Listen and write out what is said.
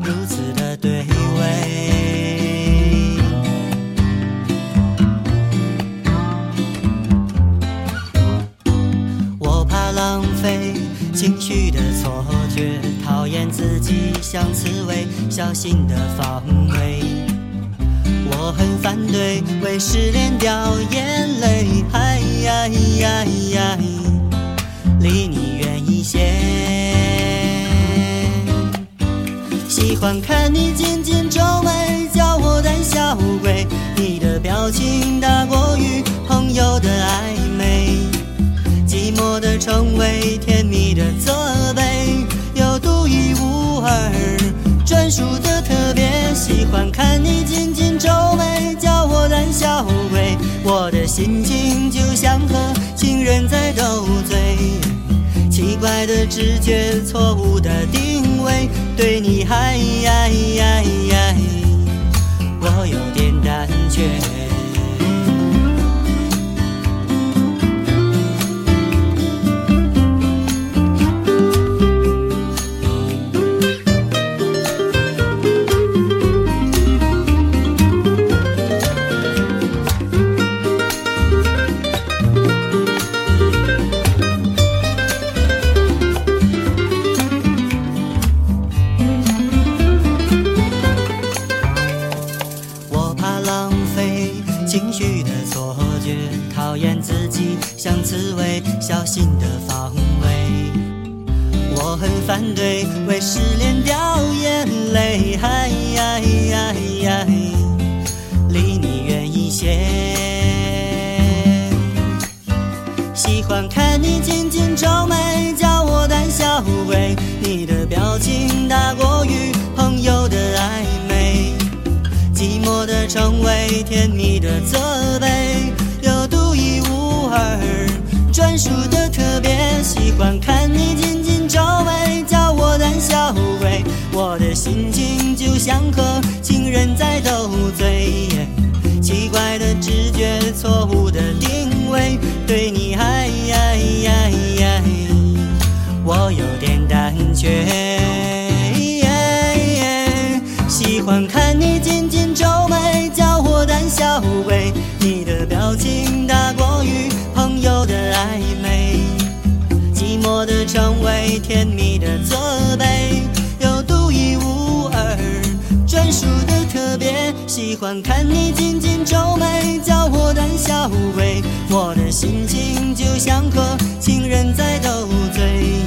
如此的对味。我怕浪费情绪的错觉，讨厌自己像刺猬，小心的防卫。我很反对为失恋掉眼泪，哎呀呀呀，喜欢看你紧紧皱眉，叫我胆小鬼。你的表情大过于朋友的暧昧，寂寞的称谓，甜蜜的责备，有独一无二、专属的特别。喜欢看你紧紧皱眉，叫我胆小鬼。我的心情就像和情人在斗嘴。奇怪的直觉，错误的定定位，对你嗨呀呀呀，我有点胆怯。情绪的错觉，讨厌自己像刺猬，小心的防卫。我很反对为失恋掉眼泪，哎呀呀呀，离你远一些。喜欢看你紧紧皱眉，叫我胆小鬼。你的表情大过于成为，甜蜜的责备，有独一无二、专属的特别。喜欢看你紧紧皱眉，叫我胆小鬼。我的心情就像和情人在斗嘴，奇怪的直觉，错误的定位，对你哎呀呀呀，我有点胆怯。喜欢看你紧，小鬼。你的表情大过于朋友的暧昧，寂寞的称谓，甜蜜的责备，有独一无二、专属的特别。喜欢看你紧紧皱眉，叫我胆小鬼。我的心情就像和情人在斗嘴